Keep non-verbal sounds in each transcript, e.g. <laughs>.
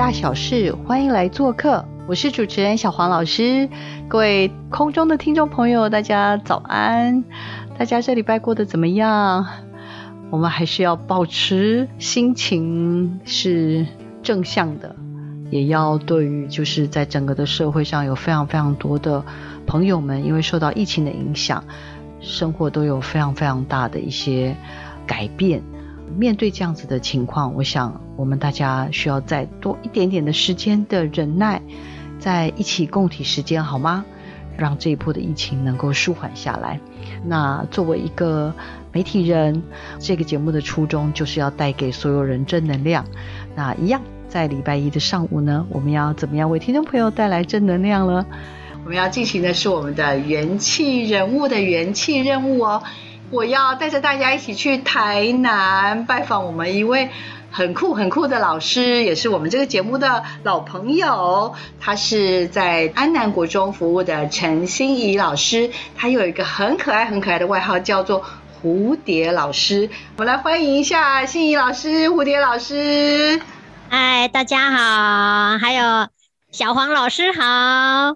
大小事，欢迎来做客。我是主持人小黄老师，各位空中的听众朋友，大家早安！大家这礼拜过得怎么样？我们还是要保持心情是正向的，也要对于就是在整个的社会上有非常非常多的朋友们，因为受到疫情的影响，生活都有非常非常大的一些改变。面对这样子的情况，我想我们大家需要再多一点点的时间的忍耐，在一起共体时间，好吗？让这一波的疫情能够舒缓下来。那作为一个媒体人，这个节目的初衷就是要带给所有人正能量。那一样，在礼拜一的上午呢，我们要怎么样为听众朋友带来正能量呢？我们要进行的是我们的元气人物的元气任务哦。我要带着大家一起去台南拜访我们一位很酷很酷的老师，也是我们这个节目的老朋友。他是在安南国中服务的陈心怡老师，他有一个很可爱很可爱的外号，叫做蝴蝶老师。我们来欢迎一下心怡老师，蝴蝶老师。嗨，大家好，还有。小黄老师好，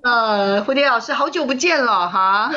呃，蝴蝶老师好久不见了哈，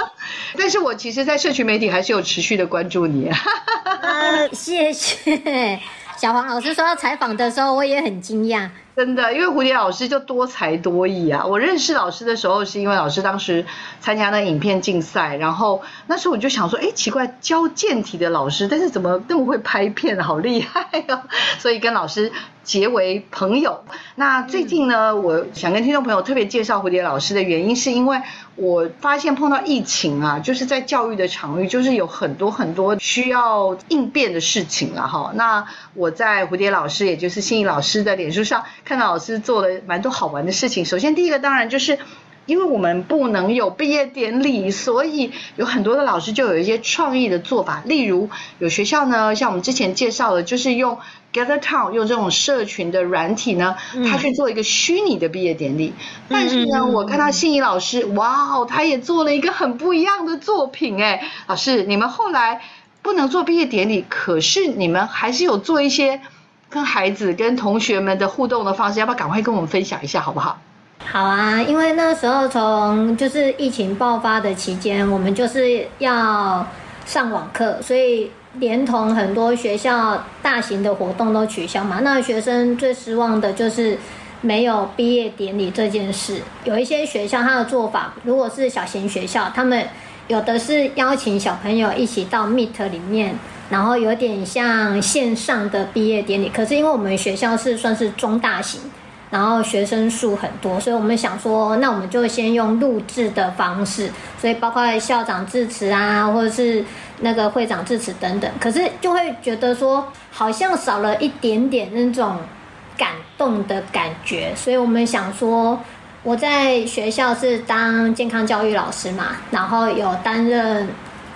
<laughs> 但是我其实，在社群媒体还是有持续的关注你，<laughs> 呃，谢谢。小黄老师说要采访的时候，我也很惊讶。真的，因为蝴蝶老师就多才多艺啊！我认识老师的时候，是因为老师当时参加那影片竞赛，然后那时候我就想说，哎，奇怪，教健体的老师，但是怎么那么会拍片，好厉害哦！<laughs> 所以跟老师结为朋友。那最近呢，我想跟听众朋友特别介绍蝴蝶老师的原因，是因为我发现碰到疫情啊，就是在教育的场域，就是有很多很多需要应变的事情了哈。那我在蝴蝶老师，也就是心怡老师的脸书上。看到老师做了蛮多好玩的事情。首先，第一个当然就是，因为我们不能有毕业典礼，所以有很多的老师就有一些创意的做法。例如，有学校呢，像我们之前介绍的，就是用 Gather Town 用这种社群的软体呢，他去做一个虚拟的毕业典礼。但是呢，我看到心仪老师，哇哦，他也做了一个很不一样的作品哎。老师，你们后来不能做毕业典礼，可是你们还是有做一些。跟孩子、跟同学们的互动的方式，要不要赶快跟我们分享一下，好不好？好啊，因为那时候从就是疫情爆发的期间，我们就是要上网课，所以连同很多学校大型的活动都取消嘛。那学生最失望的就是没有毕业典礼这件事。有一些学校他的做法，如果是小型学校，他们有的是邀请小朋友一起到 Meet 里面。然后有点像线上的毕业典礼，可是因为我们学校是算是中大型，然后学生数很多，所以我们想说，那我们就先用录制的方式，所以包括校长致辞啊，或者是那个会长致辞等等，可是就会觉得说好像少了一点点那种感动的感觉，所以我们想说，我在学校是当健康教育老师嘛，然后有担任。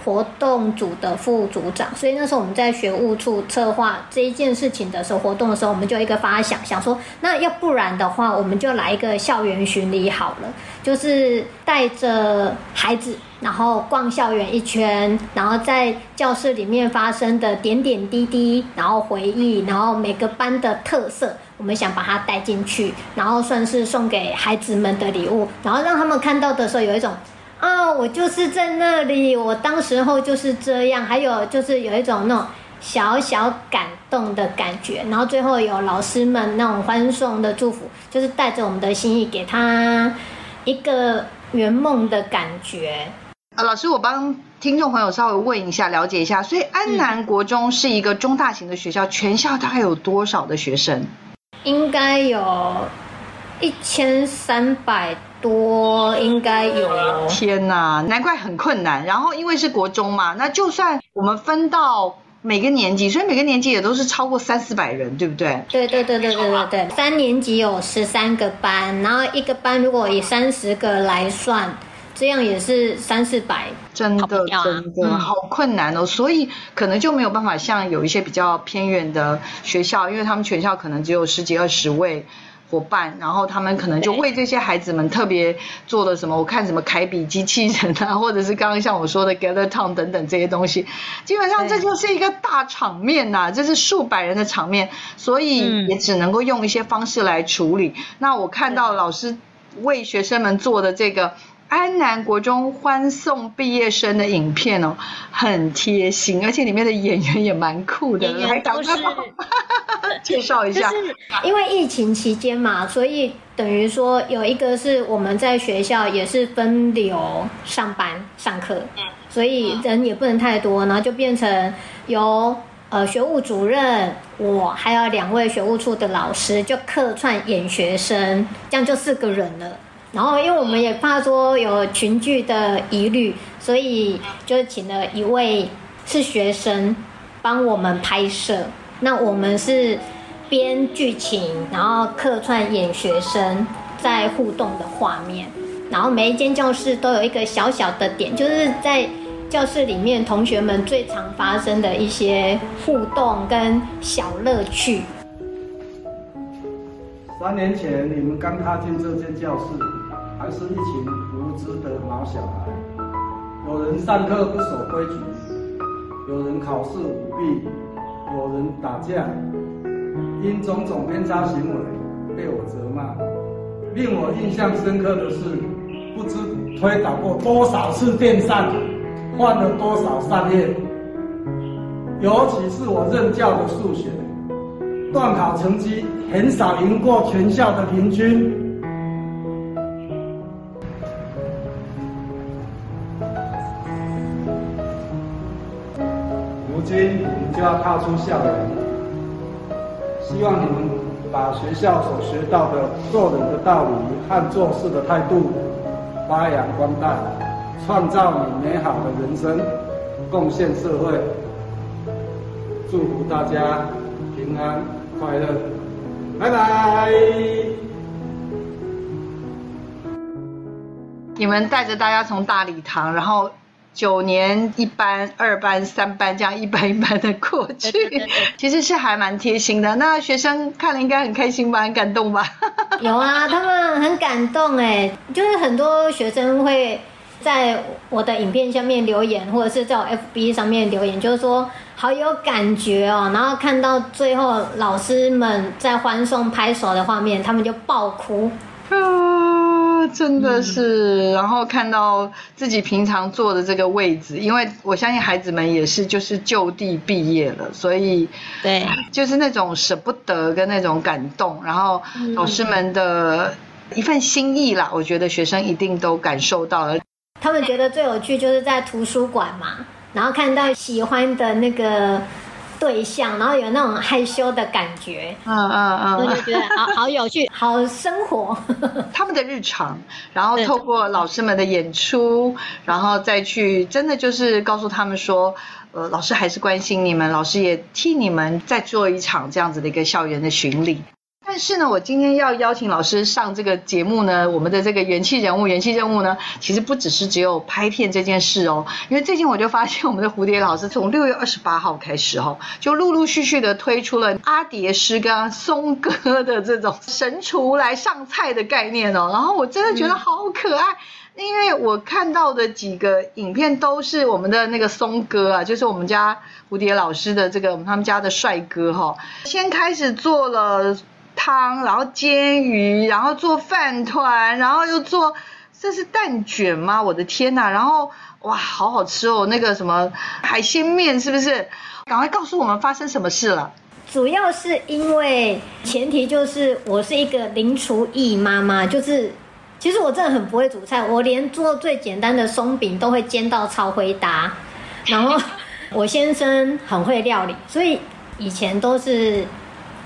活动组的副组长，所以那时候我们在学务处策划这一件事情的时候，活动的时候，我们就一个发想，想说，那要不然的话，我们就来一个校园巡礼好了，就是带着孩子，然后逛校园一圈，然后在教室里面发生的点点滴滴，然后回忆，然后每个班的特色，我们想把它带进去，然后算是送给孩子们的礼物，然后让他们看到的时候有一种。啊，我就是在那里，我当时候就是这样，还有就是有一种那种小小感动的感觉，然后最后有老师们那种欢送的祝福，就是带着我们的心意给他一个圆梦的感觉。啊，老师，我帮听众朋友稍微问一下，了解一下，所以安南国中是一个中大型的学校，全校大概有多少的学生？应该有一千三百。多应该有哦。天呐，难怪很困难。然后因为是国中嘛，那就算我们分到每个年级，所以每个年级也都是超过三四百人，对不对？对对对对对对对，三年级有十三个班，然后一个班如果以三十个来算，这样也是三四百。真的真的嗯好困难哦，所以可能就没有办法像有一些比较偏远的学校，因为他们全校可能只有十几二十位。伙伴，然后他们可能就为这些孩子们特别做了什么，我看什么凯比机器人啊，<laughs> 或者是刚刚像我说的 Gather Town 等等这些东西，基本上这就是一个大场面呐、这是数百人的场面，所以嗯也只能够用一些方式来处理。那我看到老师为学生们做的这个安南国中欢送毕业生的影片哦，很贴心，而且里面的演员也蛮酷的，演员都是 <laughs> 介绍一下。就是因为疫情期间嘛，所以等于说有一个是我们在学校也是分流上班上课，所以人也不能太多，然后就变成由呃学务主任我还有两位学务处的老师就客串演学生，这样就四个人了。然后，因为我们也怕说有群聚的疑虑，所以就请了一位是学生帮我们拍摄。那我们是编剧情，然后客串演学生在互动的画面。然后每一间教室都有一个小小的点，就是在教室里面同学们最常发生的一些互动跟小乐趣。三年前你们刚踏进这间教室，还是一群无知的毛小孩。有人上课不守规矩，有人考试舞弊，有人打架，因种种偏差行为被我。责骂。令我。印象深刻的是，不知推倒过多少次电扇，换了多少扇叶。尤其是我。任教的数学，段考成绩很少赢过全校的平均。要踏出校园，希望你们把学校所学到的做人的道理和做事的态度发扬光大，创造你美好的人生，贡献社会。祝福大家平安快乐，拜拜。你们带着大家从大礼堂，然后九年一班、二班、三班这样一班一班的过去对对对对，其实是还蛮贴心的。那学生看了应该很开心吧，很感动吧？<laughs> 有啊，他们很感动哎，就是很多学生会在我的影片下面留言，或者是在我 FB 上面留言，就是说好有感觉哦。然后看到最后老师们在欢送拍手的画面，他们就爆哭。<laughs> 啊，真的是，然后看到自己平常坐的这个位置，因为我相信孩子们也是就是就地毕业了，所以对，就是那种舍不得跟那种感动，然后老师们的一份心意啦，我觉得学生一定都感受到了。他们觉得最有趣就是在图书馆嘛，然后看到喜欢的那个对象，然后有那种害羞的感觉，嗯嗯嗯我就，觉得好好有趣。<laughs> 好生活。<laughs> 他们的日常，然后透过老师们的演出，然后再去真的就是告诉他们说，呃，老师还是关心你们，老师也替你们再做一场这样子的一个校园的巡礼。但是呢，我今天要邀请老师上这个节目呢，我们的这个元气人物、元气任务呢，其实不只是只有拍片这件事哦，因为最近我就发现我们的蝴蝶老师从六月二十八号开始哦，就陆陆续续的推出了阿蝶师跟松哥的这种神厨来上菜的概念哦，然后我真的觉得好可爱。因为我看到的几个影片都是我们的那个松哥啊，就是我们家蝴蝶老师的这个他们家的帅哥哈、先开始做了汤，然后煎鱼，然后做饭团，然后又做这是蛋卷吗？我的天呐！然后哇，好好吃哦，那个什么海鲜面是不是？赶快告诉我们发生什么事了。主要是因为前提就是我是一个零厨艺妈妈，就是其实我真的很不会煮菜，我连做最简单的松饼都会煎到超回答。然后 <laughs> 我先生很会料理，所以以前都是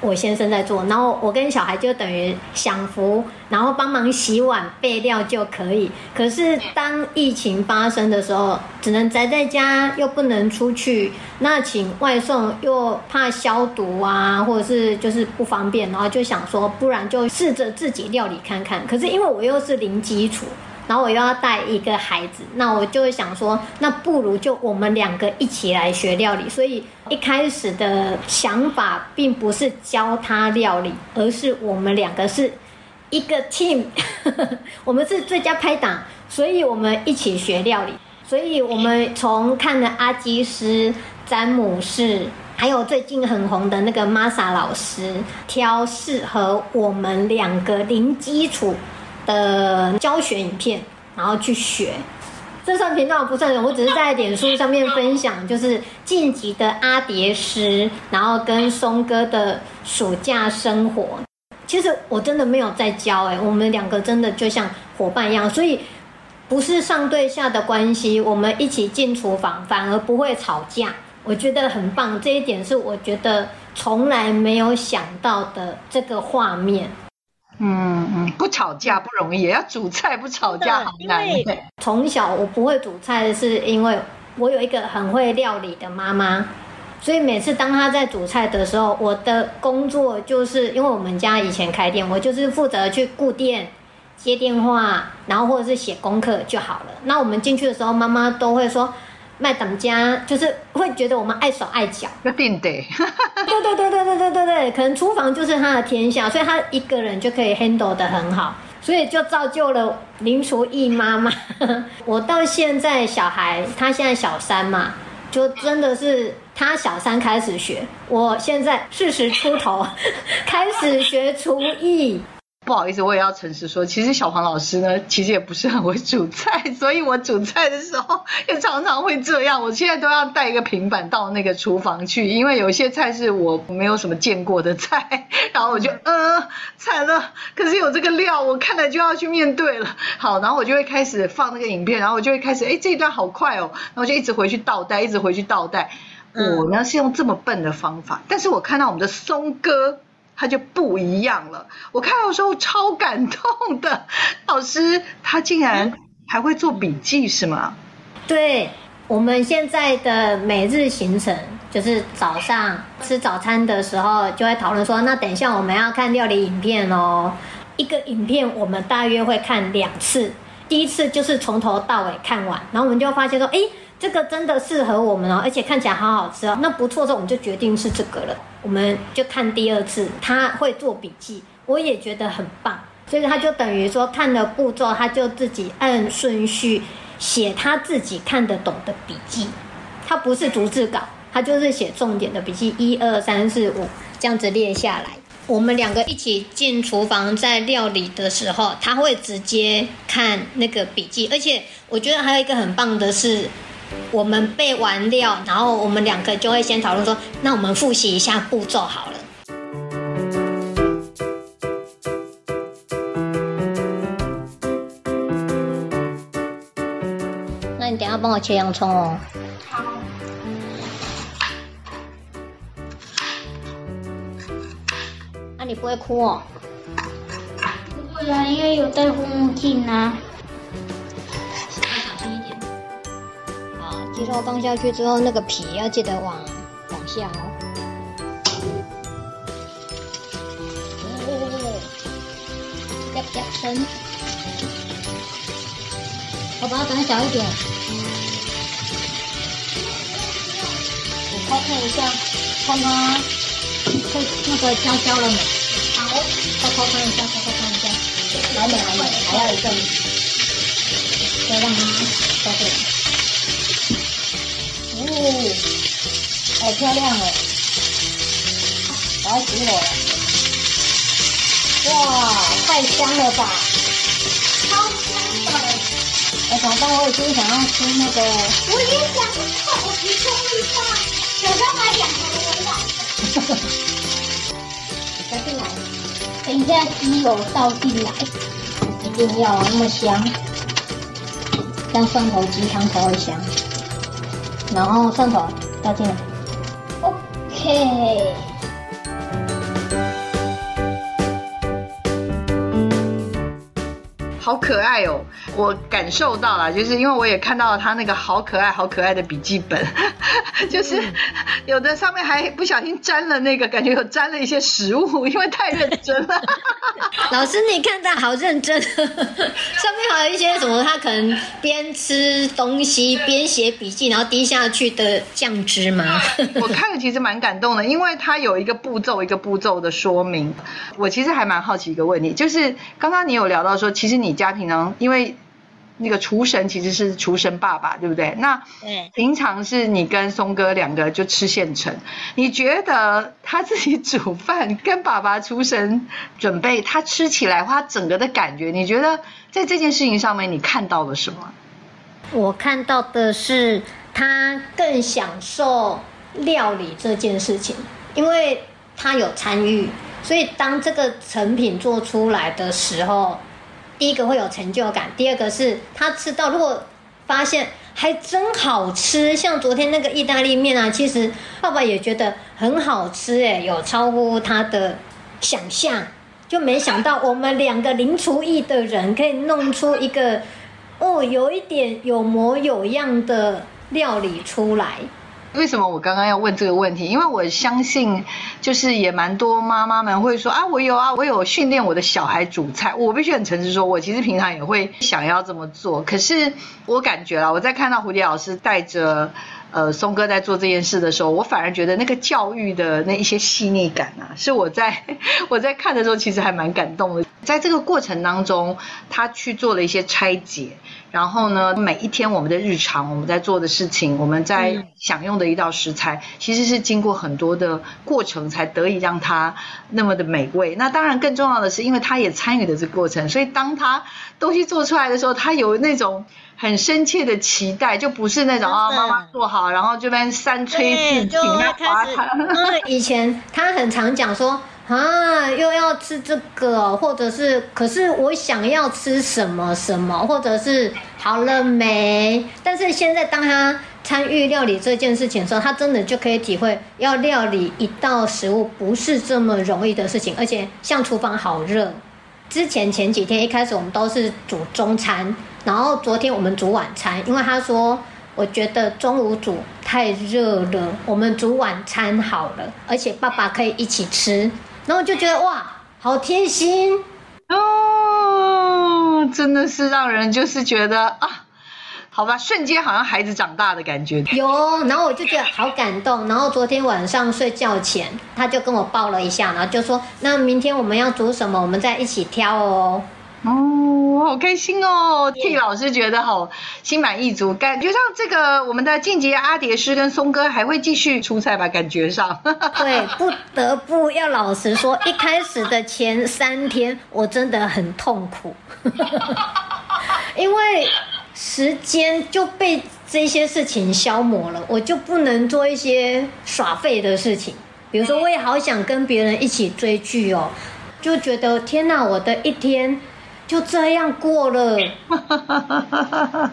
我先生在做，然后我跟小孩就等于享福，然后帮忙洗碗备料就可以。可是当疫情发生的时候，只能宅在家，又不能出去，那请外送又怕消毒啊，或者是就是不方便，然后就想说，不然就试着自己料理看看。可是因为我又是零基础。然后我又要带一个孩子，那我就会想说，那不如就我们两个一起来学料理。所以一开始的想法并不是教他料理，而是我们两个是一个 team，<laughs> 我们是最佳拍档，所以我们一起学料理。所以我们从看了阿基师、詹姆士，还有最近很红的那个玛莎老师，挑适合我们两个零基础。的教学影片，然后去学，这算频道不算我只是在脸书上面分享，就是晋级的阿蝶师，然后跟松哥的暑假生活。其实我真的没有在教，哎，我们两个真的就像伙伴一样，所以不是上对下的关系，我们一起进厨房，反而不会吵架，我觉得很棒。这一点是我觉得从来没有想到的这个画面。嗯嗯，不吵架不容易，要煮菜不吵架好难。从小我不会煮菜，是因为我有一个很会料理的妈妈，所以每次当她在煮菜的时候，我的工作就是因为我们家以前开店，我就是负责去顾店、接电话，然后或者是写功课就好了。那我们进去的时候，妈妈都会说。麦当家就是会觉得我们碍手碍脚，那定得。<laughs> 对对对对对对对对，可能厨房就是他的天下，所以他一个人就可以 handle 的很好，所以就造就了林厨艺妈妈。<laughs> 我到现在小孩他现在小三嘛，就真的是他小三开始学，我现在四十出头 <laughs> 开始学厨艺。不好意思，我也要诚实说，其实小黄老师呢，其实也不是很会煮菜，所以我煮菜的时候也常常会这样。我现在都要带一个平板到那个厨房去，因为有些菜是我没有什么见过的菜，然后我就呃惨了。可是有这个料，我看了就要去面对了。好，然后我就会开始放那个影片，然后我就会开始，哎，这一段好快哦，然后就一直回去倒带，一直回去倒带。我呢是用这么笨的方法，但是我看到我们的松哥。他就不一样了，我看到时候超感动的。老师他竟然还会做笔记是吗？对，我们现在的每日行程就是早上吃早餐的时候就会讨论说，那等一下我们要看料理影片哦。一个影片我们大约会看两次，第一次就是从头到尾看完，然后我们就发现说，哎。这个真的适合我们哦，而且看起来好好吃哦。那不错的时候，我们就决定是这个了。我们就看第二次，他会做笔记，我也觉得很棒。所以他就等于说看了步骤，他就自己按顺序写他自己看得懂的笔记。他不是逐字稿，他就是写重点的笔记，一二三四五这样子列下来。我们两个一起进厨房在料理的时候，他会直接看那个笔记。而且我觉得还有一个很棒的是。我们背完料，然后我们两个就会先讨论说，那我们复习一下步骤好了。那你等下帮我切洋葱哦。好。那你不会哭哦？不会啊，因为有戴护目镜啊。肉放下去之后，那个皮要记得往往下哦。哦，夹夹层，我把它转小一点。我偷看一下，看它会那个焦焦了没？好，再偷看一下，再偷看一下，还没，还没，还要一阵，再让它烧过来。哦，好漂亮哦！好死我了！哇，太香了吧！超香的！哎，早上我已经想要吃那个。我也想吃，我提供一下，早上买两盒回来。哈哈。加进来，等一下鸡油倒进来，一定要那么香，像蒜头鸡汤才会香。然后上手倒进来，OK。好可爱哦！我感受到了，就是因为我也看到了他那个好可爱、好可爱的笔记本，<laughs> 就是有的上面还不小心沾了那个，感觉有沾了一些食物，因为太认真了。<laughs> 老师，你看他好认真，<laughs> 上面还有一些什么，他可能边吃东西边写笔记，然后滴下去的酱汁吗？我看了其实蛮感动的，因为他有一个步骤一个步骤的说明。我其实还蛮好奇一个问题，就是刚刚你有聊到说，其实你家平常因为那个厨神其实是厨神爸爸，对不对？那对平常是你跟松哥两个就吃现成，你觉得他自己煮饭跟爸爸厨神准备，他吃起来他整个的感觉，你觉得在这件事情上面你看到了什么？我看到的是他更享受料理这件事情，因为他有参与，所以当这个成品做出来的时候，第一个会有成就感，第二个是他吃到如果发现还真好吃，像昨天那个意大利面啊，其实爸爸也觉得很好吃，哎，有超乎他的想象，就没想到我们两个零厨艺的人可以弄出一个。哦，有一点有模有样的料理出来。为什么我刚刚要问这个问题？因为我相信，就是也蛮多妈妈们会说啊，我有啊，我有训练我的小孩煮菜。我必须很诚实说，我其实平常也会想要这么做。可是我感觉啦，我在看到蝴蝶老师带着呃松哥在做这件事的时候，我反而觉得那个教育的那一些细腻感啊，是我在 <laughs> 我在看的时候其实还蛮感动的。在这个过程当中，他去做了一些拆解。然后呢，每一天我们的日常，我们在做的事情，我们在享用的一道食材，其实是经过很多的过程，才得以让它那么的美味。那当然更重要的是，因为他也参与了这个过程，所以当他东西做出来的时候，他有那种很深切的期待，就不是那种啊妈妈做好，然后这边三催四请，那开始。嗯，以前他很常讲说。啊，又要吃这个，或者是，可是我想要吃什么什么，或者是好了没？但是现在当他参与料理这件事情的时候，他真的就可以体会，要料理一道食物不是这么容易的事情，而且像厨房好热。之前前几天一开始我们都是煮中餐，然后昨天我们煮晚餐，因为他说我觉得中午煮太热了，我们煮晚餐好了，而且爸爸可以一起吃。然后就觉得哇，好贴心哦，真的是让人就是觉得啊，好吧，瞬间好像孩子长大的感觉。有，然后我就觉得好感动。然后昨天晚上睡觉前，他就跟我抱了一下，然后就说：“那明天我们要煮什么？我们再一起挑哦。”哦，好开心哦！替老师觉得好心满意足，感觉上这个我们的晋级阿蝶师跟松哥还会继续出赛吧？感觉上，<laughs> 对，不得不要老实说，一开始的前三天我真的很痛苦，<laughs> 因为时间就被这些事情消磨了，我就不能做一些耍废的事情，比如说我也好想跟别人一起追剧哦，就觉得天哪，我的一天。就这样过了，<laughs>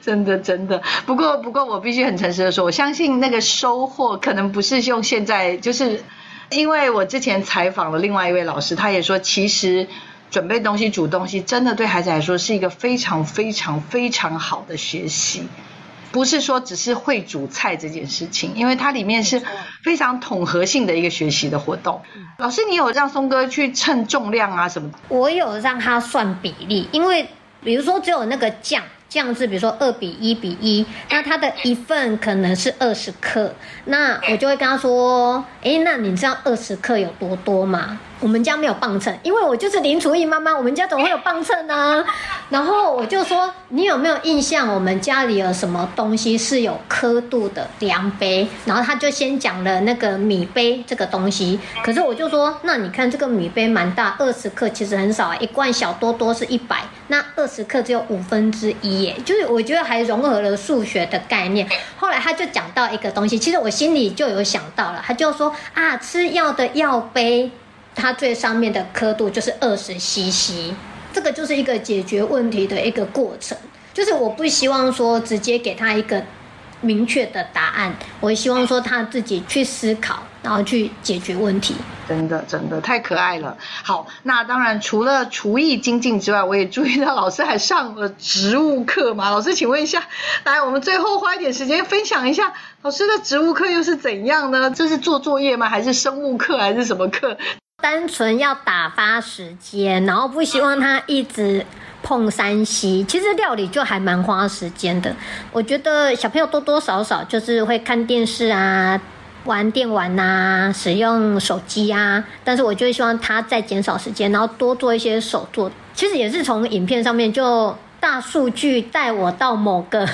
真的真的。不过不过，我必须很诚实的说，我相信那个收获可能不是用现在，就是因为我之前采访了另外一位老师，他也说，其实准备东西、煮东西，真的对孩子来说是一个非常非常非常好的学习。不是说只是会煮菜这件事情，因为它里面是非常统合性的一个学习的活动。老师，你有让松哥去称重量啊什么？我有让他算比例，因为比如说只有那个酱。酱是比如说二比一比一，那它的一份可能是二十克，那我就会跟他说，哎，那你知道二十克有多多吗？我们家没有磅秤，因为我就是林厨艺妈妈，我们家怎么会有磅秤呢？<laughs> 然后我就说，你有没有印象，我们家里有什么东西是有刻度的量杯？然后他就先讲了那个米杯这个东西，可是我就说，那你看这个米杯蛮大，二十克其实很少，一罐小多多是一百，那二十克只有五分之一耶，就是我觉得还融合了数学的概念。后来他就讲到一个东西，其实我心里就有想到了，他就说啊，吃药的药杯。它最上面的刻度就是二十 CC，这个就是一个解决问题的一个过程。就是我不希望说直接给他一个明确的答案。我希望说他自己去思考，然后去解决问题。真的真的太可爱了。好，那当然除了厨艺精进之外，我也注意到老师还上了植物课嘛。老师，请问一下，来，我们最后花一点时间分享一下老师的植物课又是怎样呢？这是做作业吗？还是生物课？还是什么课？单纯要打发时间，然后不希望他一直碰山西。其实料理就还蛮花时间的。我觉得小朋友多多少少就是会看电视啊。玩电玩呐，使用手机啊，但是我就希望他再减少时间，然后多做一些手做。其实也是从影片上面就大数据带我到某个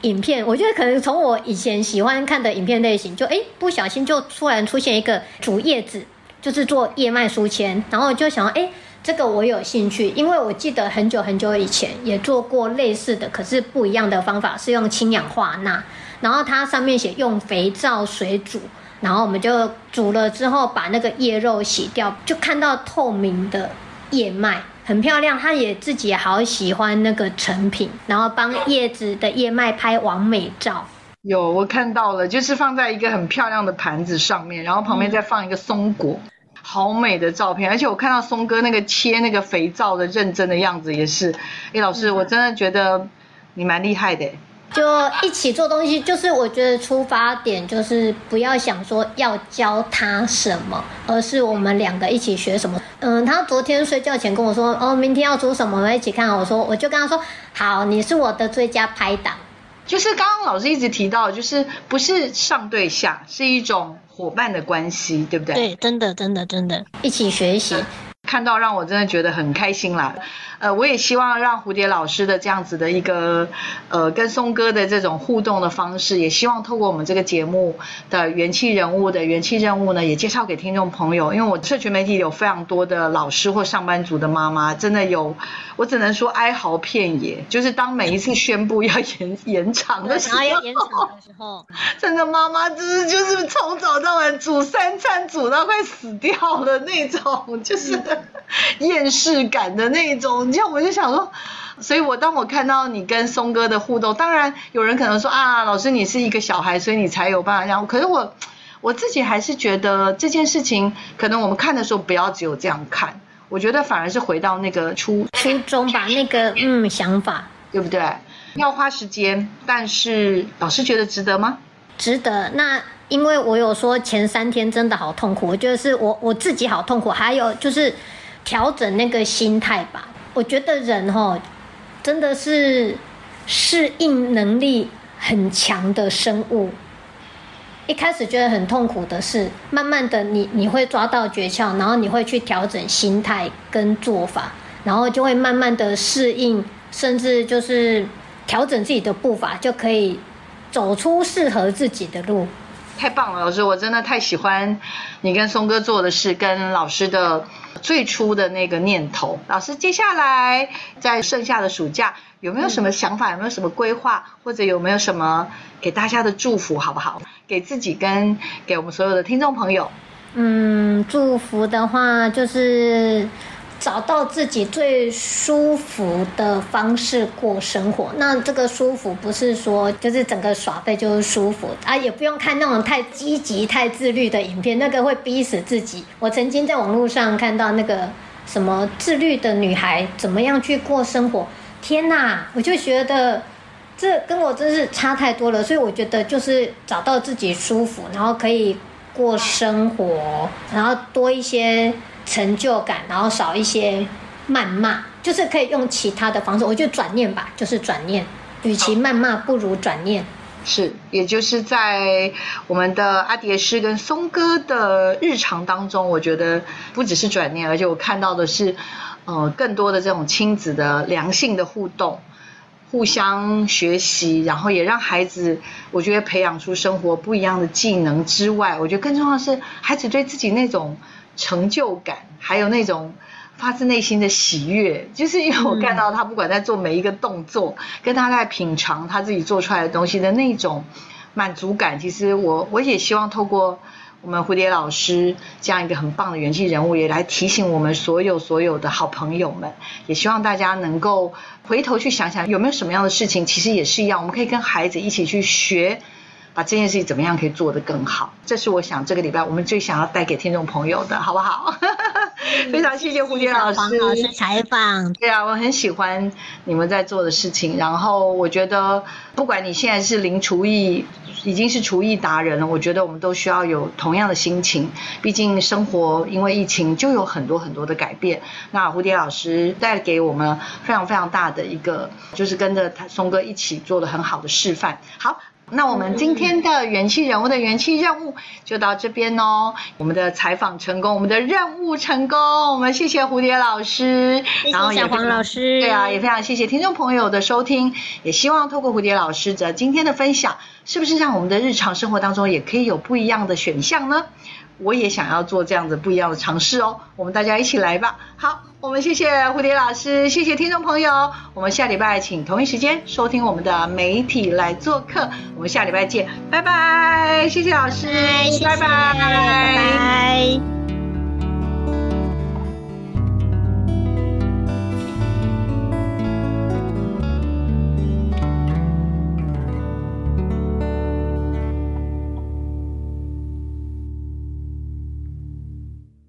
影片，我觉得可能从我以前喜欢看的影片类型，就哎不小心就突然出现一个煮叶子，就是做叶脉书签，然后我就想哎这个我有兴趣，因为我记得很久很久以前也做过类似的，可是不一样的方法是用氢氧化钠。然后它上面写用肥皂水煮，然后我们就煮了之后把那个叶肉洗掉，就看到透明的叶脉，很漂亮。他也自己好喜欢那个成品，然后帮叶子的叶脉拍完美照。有我看到了，就是放在一个很漂亮的盘子上面，然后旁边再放一个松果，好美的照片。而且我看到松哥那个切那个肥皂的认真的样子也是，哎，老师，我真的觉得你蛮厉害的。就一起做东西，就是我觉得出发点就是不要想说要教他什么，而是我们两个一起学什么。嗯，他昨天睡觉前跟我说，哦，明天要煮什么，我们一起看。我说，我就跟他说，好，你是我的最佳拍档。就是刚刚老师一直提到，就是不是上对下，是一种伙伴的关系，对不对？对，真的，真的，真的，一起学习。看到让我真的觉得很开心啦，呃，我也希望让蝴蝶老师的这样子的一个呃跟松哥的这种互动的方式，也希望透过我们这个节目的元气人物的元气任务呢，也介绍给听众朋友。因为我社群媒体有非常多的老师或上班族的妈妈，真的有，我只能说哀嚎遍野。就是当每一次宣布要延延长的时候，要延长的时候，真的妈妈就是就是从早到晚煮三餐煮到快死掉了那种，就是。<laughs> 厌世感的那种，你像我就想说，所以我当我看到你跟松哥的互动，当然有人可能说啊，老师你是一个小孩，所以你才有办法这样。可是我我自己还是觉得这件事情，可能我们看的时候不要只有这样看，我觉得反而是回到那个初初中吧，那个嗯想法，对不对？要花时间，但是老师觉得值得吗？值得。那因为我有说前三天真的好痛苦，我觉得是我我自己好痛苦，还有就是。调整那个心态吧，我觉得人哈真的是适应能力很强的生物。一开始觉得很痛苦的事，慢慢的你你会抓到诀窍，然后你会去调整心态跟做法，然后就会慢慢的适应，甚至就是调整自己的步伐，就可以走出适合自己的路。太棒了，老师，我真的太喜欢你跟松哥做的事，跟老师的。最初的那个念头，老师，接下来在剩下的暑假有没有什么想法？有没有什么规划？或者有没有什么给大家的祝福？好不好？给自己跟给我们所有的听众朋友。嗯，祝福的话就是。找到自己最舒服的方式过生活。那这个舒服不是说就是整个耍废就是舒服啊，也不用看那种太积极、太自律的影片，那个会逼死自己。我曾经在网络上看到那个什么自律的女孩怎么样去过生活，天哪！我就觉得这跟我真是差太多了。所以我觉得就是找到自己舒服，然后可以过生活，然后多一些。成就感，然后少一些谩骂，就是可以用其他的方式。我就转念吧，就是转念，与其谩骂，不如转念。是，也就是在我们的阿蝶师跟松哥的日常当中，我觉得不只是转念，而且我看到的是，呃，更多的这种亲子的良性的互动，互相学习，然后也让孩子，我觉得培养出生活不一样的技能之外，我觉得更重要的是，孩子对自己那种。成就感，还有那种发自内心的喜悦，就是因为我看到他不管在做每一个动作，跟他在品尝他自己做出来的东西的那种满足感，其实我我也希望透过我们蝴蝶老师这样一个很棒的元气人物，也来提醒我们所有所有的好朋友们，也希望大家能够回头去想想，有没有什么样的事情，其实也是一样，我们可以跟孩子一起去学把这件事情怎么样可以做得更好。这是我想这个礼拜我们最想要带给听众朋友的，好不好？<laughs> 非常谢谢蝴蝶老师，黄老师采访。对啊，我很喜欢你们在做的事情。然后我觉得，不管你现在是零厨艺，已经是厨艺达人了，我觉得我们都需要有同样的心情。毕竟生活因为疫情就有很多很多的改变。那蝴蝶老师带给我们非常非常大的一个，就是跟着他松哥一起做的很好的示范。好。那我们今天的元气人物的元气任务就到这边哦。我们的采访成功，我们的任务成功。我们谢谢蝴蝶老师，然后小黄老师。对啊，也非常谢谢听众朋友的收听。也希望透过蝴蝶老师的今天的分享，是不是让我们的日常生活当中也可以有不一样的选项呢？我也想要做这样子不一样的尝试哦。我们大家一起来吧。好。我们谢谢蝴蝶老师，谢谢听众朋友。我们下礼拜请同一时间收听我们的媒体来做客。我们下礼拜见，拜拜！谢谢老师，拜拜，拜拜。